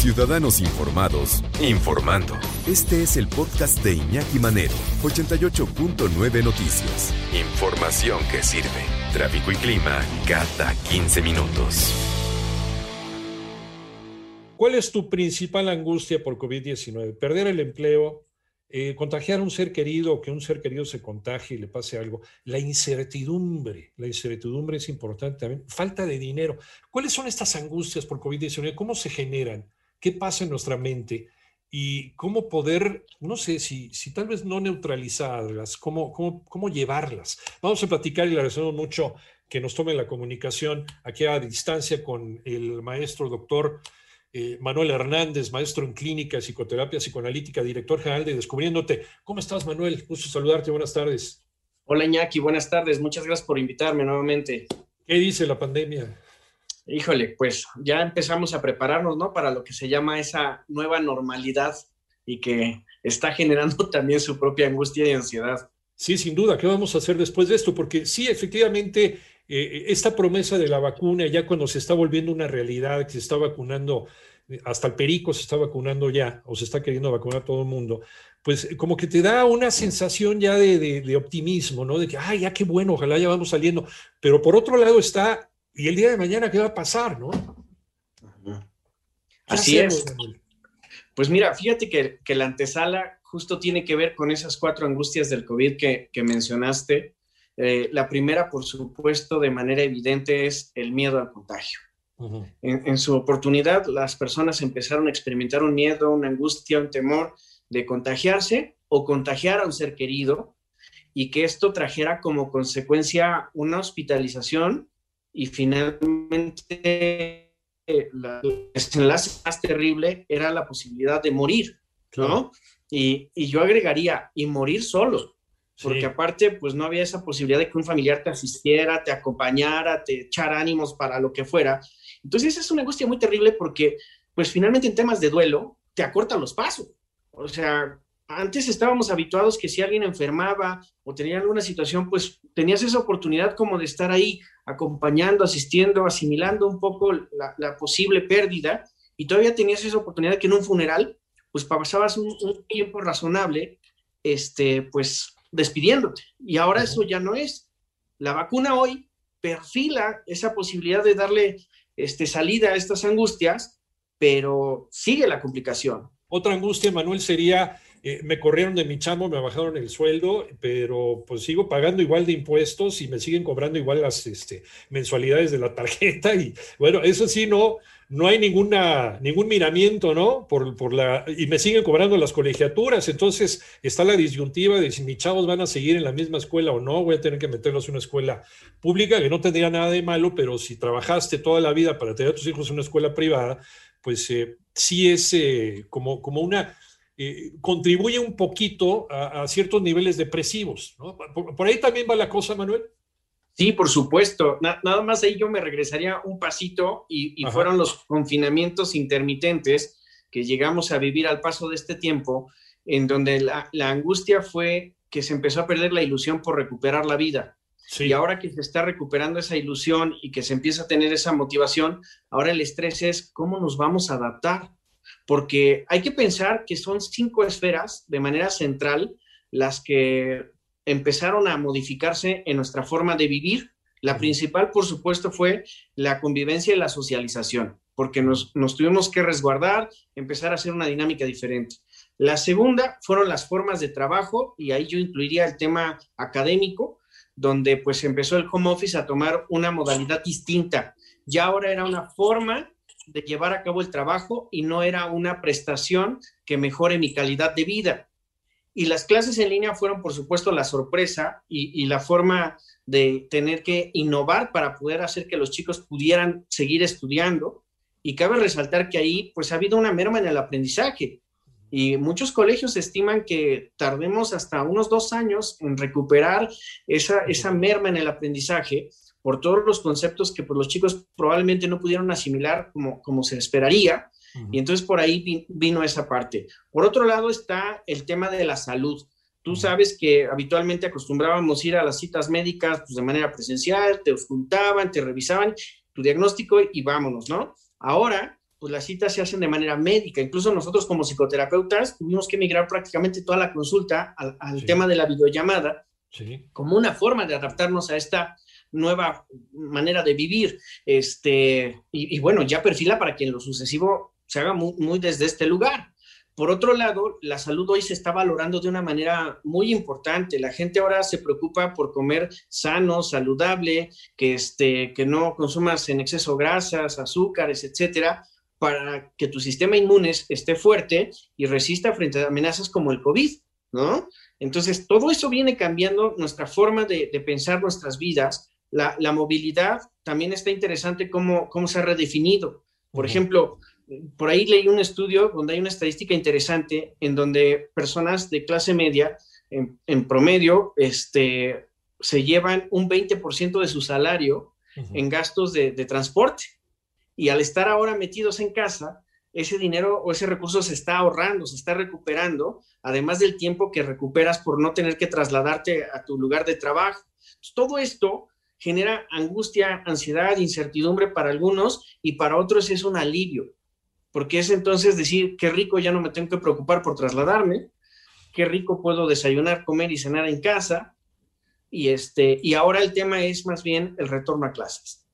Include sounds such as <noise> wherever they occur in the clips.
Ciudadanos Informados, informando. Este es el podcast de Iñaki Manero, 88.9 Noticias. Información que sirve. Tráfico y clima cada 15 minutos. ¿Cuál es tu principal angustia por COVID-19? ¿Perder el empleo? Eh, contagiar a un ser querido o que un ser querido se contagie y le pase algo. La incertidumbre, la incertidumbre es importante también. Falta de dinero. ¿Cuáles son estas angustias por COVID-19? ¿Cómo se generan? ¿Qué pasa en nuestra mente? Y cómo poder, no sé, si, si tal vez no neutralizarlas, cómo, cómo, cómo llevarlas. Vamos a platicar y le agradecemos mucho que nos tome la comunicación aquí a distancia con el maestro doctor eh, Manuel Hernández, maestro en clínica, psicoterapia psicoanalítica, director general de Descubriéndote. ¿Cómo estás, Manuel? Gusto saludarte, buenas tardes. Hola, Iñaki, buenas tardes. Muchas gracias por invitarme nuevamente. ¿Qué dice la pandemia? Híjole, pues ya empezamos a prepararnos, ¿no? Para lo que se llama esa nueva normalidad y que está generando <laughs> también su propia angustia y ansiedad. Sí, sin duda. ¿Qué vamos a hacer después de esto? Porque sí, efectivamente, eh, esta promesa de la vacuna, ya cuando se está volviendo una realidad, que se está vacunando, hasta el perico se está vacunando ya, o se está queriendo vacunar todo el mundo, pues como que te da una sensación ya de, optimismo, ¿no? De que, ay, ya qué bueno, ojalá ya vamos saliendo. Pero por otro lado está, ¿y el día de mañana qué va a pasar, no? Así es. Pues mira, fíjate que, que, la antesala justo tiene que ver con esas cuatro angustias del COVID que, que mencionaste eh, la primera, por supuesto, de manera evidente, es el miedo al contagio. en, su oportunidad, las personas empezaron a experimentar un miedo, una angustia, un temor de contagiarse o contagiar a un ser querido y que esto trajera como consecuencia una hospitalización y finalmente el desenlace más terrible era la posibilidad de morir, ¿no? Y, y, yo agregaría, y morir solo, porque aparte, pues no había esa posibilidad de que un familiar te asistiera, te acompañara, te echara ánimos para lo que fuera. Entonces, esa es una angustia muy terrible porque, pues finalmente en temas de duelo, te acortan los pasos. O sea, antes estábamos habituados que si alguien enfermaba o tenía alguna situación, pues tenías esa oportunidad como de estar ahí acompañando, asistiendo, asimilando un poco la, posible pérdida y todavía tenías esa oportunidad que en un funeral, pues pasabas un, un tiempo razonable, este, pues despidiéndote. Y ahora eso ya no es. La vacuna hoy perfila esa posibilidad de darle este, salida a estas angustias, pero sigue la complicación. Otra angustia, Manuel, sería, eh, me corrieron de mi chamo, me bajaron el sueldo, pero pues sigo pagando igual de impuestos y me siguen cobrando igual las este, mensualidades de la tarjeta. Y bueno, eso sí, no, no hay ninguna, ningún miramiento, ¿no? Por, por la, y me siguen cobrando las colegiaturas, entonces está la disyuntiva de si mis chavos van a seguir en la misma escuela o no, voy a tener que meterlos en una escuela pública, que no tendría nada de malo, pero si trabajaste toda la vida para tener a tus hijos en una escuela privada, pues eh, sí es eh, como, como una... Eh, contribuye un poquito a, ciertos niveles depresivos. ¿no? por ahí también va la cosa, Manuel. Sí, por supuesto. nada más ahí yo me regresaría un pasito y, fueron los confinamientos intermitentes que llegamos a vivir al paso de este tiempo, en donde la, angustia fue que se empezó a perder la ilusión por recuperar la vida. Y ahora que se está recuperando esa ilusión y que se empieza a tener esa motivación, ahora el estrés es cómo nos vamos a adaptar. Porque hay que pensar que son cinco esferas de manera central las que empezaron a modificarse en nuestra forma de vivir. La principal, por supuesto, fue la convivencia y la socialización, porque nos, tuvimos que resguardar, empezar a hacer una dinámica diferente. La segunda fueron las formas de trabajo, y ahí yo incluiría el tema académico, donde pues empezó el home office a tomar una modalidad distinta. Ya ahora era una forma de llevar a cabo el trabajo y no era una prestación que mejore mi calidad de vida. Y las clases en línea fueron, por supuesto, la sorpresa y, la forma de tener que innovar para poder hacer que los chicos pudieran seguir estudiando. Y cabe resaltar que ahí, pues, ha habido una merma en el aprendizaje. Y muchos colegios estiman que tardemos hasta unos dos años en recuperar esa, esa merma en el aprendizaje por todos los conceptos que pues, los chicos probablemente no pudieron asimilar como, como se esperaría y entonces por ahí vino esa parte. Por otro lado está el tema de la salud. Tú sabes que habitualmente acostumbrábamos ir a las citas médicas pues, de manera presencial, te ocultaban, te revisaban tu diagnóstico y vámonos, ¿no? Ahora pues las citas se hacen de manera médica. Incluso nosotros como psicoterapeutas tuvimos que migrar prácticamente toda la consulta al, tema de la videollamada como una forma de adaptarnos a esta nueva manera de vivir. Este, y, bueno, ya perfila para que en lo sucesivo se haga muy, desde este lugar. Por otro lado, la salud hoy se está valorando de una manera muy importante. La gente ahora se preocupa por comer sano, saludable, que, este, que no consumas en exceso grasas, azúcares, etcétera, para que tu sistema inmune esté fuerte y resista frente a amenazas como el COVID, ¿no? Entonces, todo eso viene cambiando nuestra forma de, pensar nuestras vidas. La, movilidad también está interesante cómo, cómo se ha redefinido. Por ejemplo, por ahí leí un estudio donde hay una estadística interesante en donde personas de clase media, en, promedio, este, se llevan un 20% de su salario en gastos de transporte. Y al estar ahora metidos en casa, ese dinero o ese recurso se está ahorrando, se está recuperando, además del tiempo que recuperas por no tener que trasladarte a tu lugar de trabajo. todo esto genera angustia, ansiedad, incertidumbre para algunos y para otros es un alivio, porque es entonces decir, qué rico, ya no me tengo que preocupar por trasladarme, qué rico puedo desayunar, comer y cenar en casa. Y, este, y ahora el tema es más bien el retorno a clases.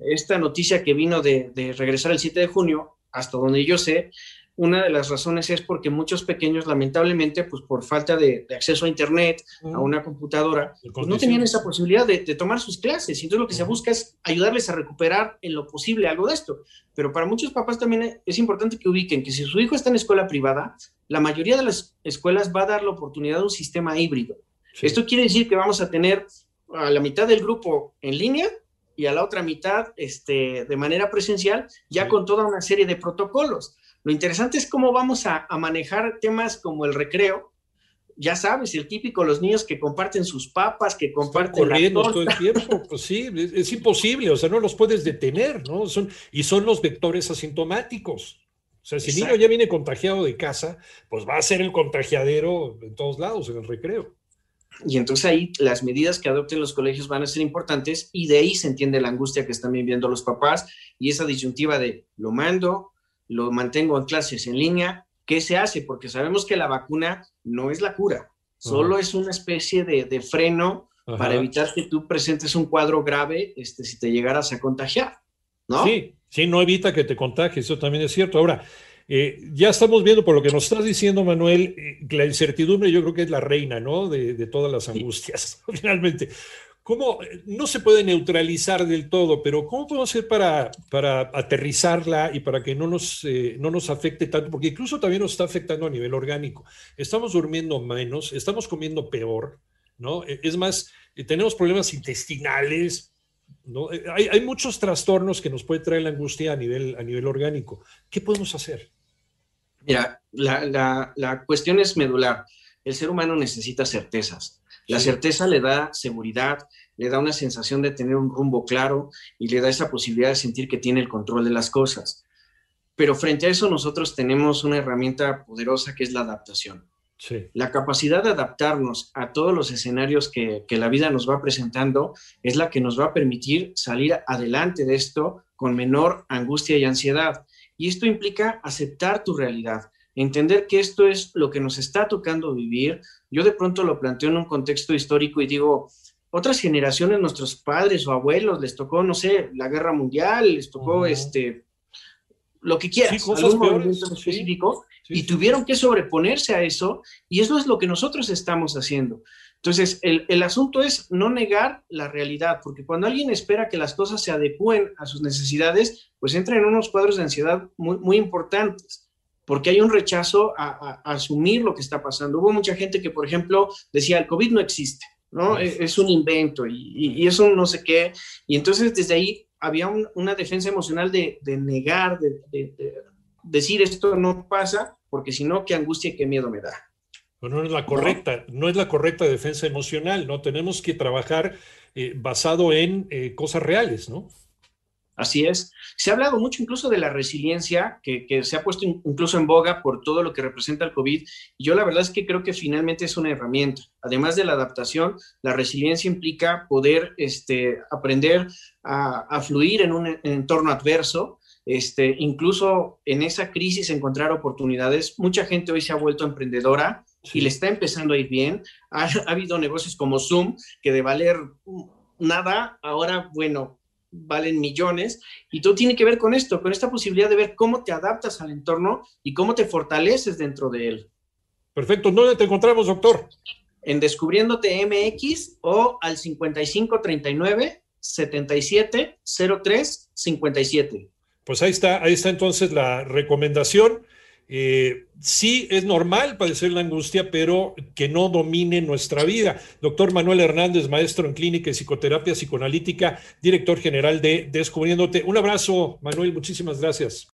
Esta noticia que vino de, regresar el 7 de junio, hasta donde yo sé, una de las razones es porque muchos pequeños, lamentablemente, pues por falta de, acceso a Internet, a una computadora, pues no tenían esa posibilidad de, tomar sus clases. Entonces lo que se busca es ayudarles a recuperar en lo posible algo de esto. Pero para muchos papás también es importante que ubiquen que si su hijo está en escuela privada, la mayoría de las escuelas va a dar la oportunidad de un sistema híbrido. Esto quiere decir que vamos a tener a la mitad del grupo en línea y a la otra mitad este, de manera presencial, ya con toda una serie de protocolos. Lo interesante es cómo vamos a, manejar temas como el recreo. Ya sabes, el típico, los niños que comparten sus papas, que comparten. corriendo todo el tiempo, <laughs> pues sí, es, imposible, o sea, no los puedes detener, ¿no? Son, y son los vectores asintomáticos. O sea, si el niño ya viene contagiado de casa, pues va a ser el contagiadero en todos lados, en el recreo. Y entonces ahí las medidas que adopten los colegios van a ser importantes y de ahí se entiende la angustia que están viviendo los papás y esa disyuntiva de lo mando, lo mantengo en clases en línea, ¿qué se hace? Porque sabemos que la vacuna no es la cura, solo es una especie de, freno para evitar que tú presentes un cuadro grave este, si te llegaras a contagiar, ¿no? Sí, sí, no evita que te contagies, eso también es cierto. Ahora, eh, ya estamos viendo por lo que nos estás diciendo, Manuel, eh, la incertidumbre yo creo que es la reina, ¿no? De, todas las angustias, <laughs> finalmente. ¿Cómo no se puede neutralizar del todo, pero cómo podemos hacer para, para aterrizarla y para que no nos, eh, no nos afecte tanto? Porque incluso también nos está afectando a nivel orgánico. Estamos durmiendo menos, estamos comiendo peor, ¿no? Es más, tenemos problemas intestinales, ¿no? Hay, hay, muchos trastornos que nos puede traer la angustia a nivel, a nivel orgánico. ¿Qué podemos hacer? Mira, la, la, cuestión es medular. El ser humano necesita certezas. La certeza le da seguridad, le da una sensación de tener un rumbo claro y le da esa posibilidad de sentir que tiene el control de las cosas. Pero frente a eso nosotros tenemos una herramienta poderosa que es la adaptación. La capacidad de adaptarnos a todos los escenarios que, que, la vida nos va presentando es la que nos va a permitir salir adelante de esto con menor angustia y ansiedad. Y esto implica aceptar tu realidad, entender que esto es lo que nos está tocando vivir. Yo de pronto lo planteo en un contexto histórico y digo, otras generaciones, nuestros padres o abuelos, les tocó, no sé, la guerra mundial, les tocó este, lo que quieras, algún movimiento específico, y tuvieron que sobreponerse a eso, y eso es lo que nosotros estamos haciendo. Entonces, el, el, asunto es no negar la realidad, porque cuando alguien espera que las cosas se adecúen a sus necesidades, pues entra en unos cuadros de ansiedad muy, muy importantes, porque hay un rechazo a, asumir lo que está pasando. Hubo mucha gente que, por ejemplo, decía, el COVID no existe, ¿no? Es, un invento y, y, eso no sé qué. Y entonces desde ahí había una defensa emocional de, de negar, de, de decir esto no pasa, porque si no, qué angustia y qué miedo me da no es la correcta, no, es la correcta defensa emocional, ¿no? Tenemos que trabajar eh, basado en eh, cosas reales, ¿no? Así es. Se ha hablado mucho incluso de la resiliencia, que, se ha puesto incluso en boga por todo lo que representa el COVID. Y yo la verdad es que creo que finalmente es una herramienta. Además de la adaptación, la resiliencia implica poder este, aprender a, a, fluir en un entorno adverso este, incluso en esa crisis encontrar oportunidades. Mucha gente hoy se ha vuelto emprendedora y le está empezando a ir bien. Ha, ha, habido negocios como Zoom que de valer nada, ahora, bueno, valen millones. Y todo tiene que ver con esto, con esta posibilidad de ver cómo te adaptas al entorno y cómo te fortaleces dentro de él. Perfecto. ¿Dónde te encontramos, doctor? En Descubriéndote MX o al 5539 77 03 57. Pues ahí está, ahí está entonces la recomendación. Eh, sí es normal padecer la angustia, pero que no domine nuestra vida. Doctor Manuel Hernández, maestro en clínica y psicoterapia psicoanalítica, director general de Descubriéndote. Un abrazo, Manuel, muchísimas gracias.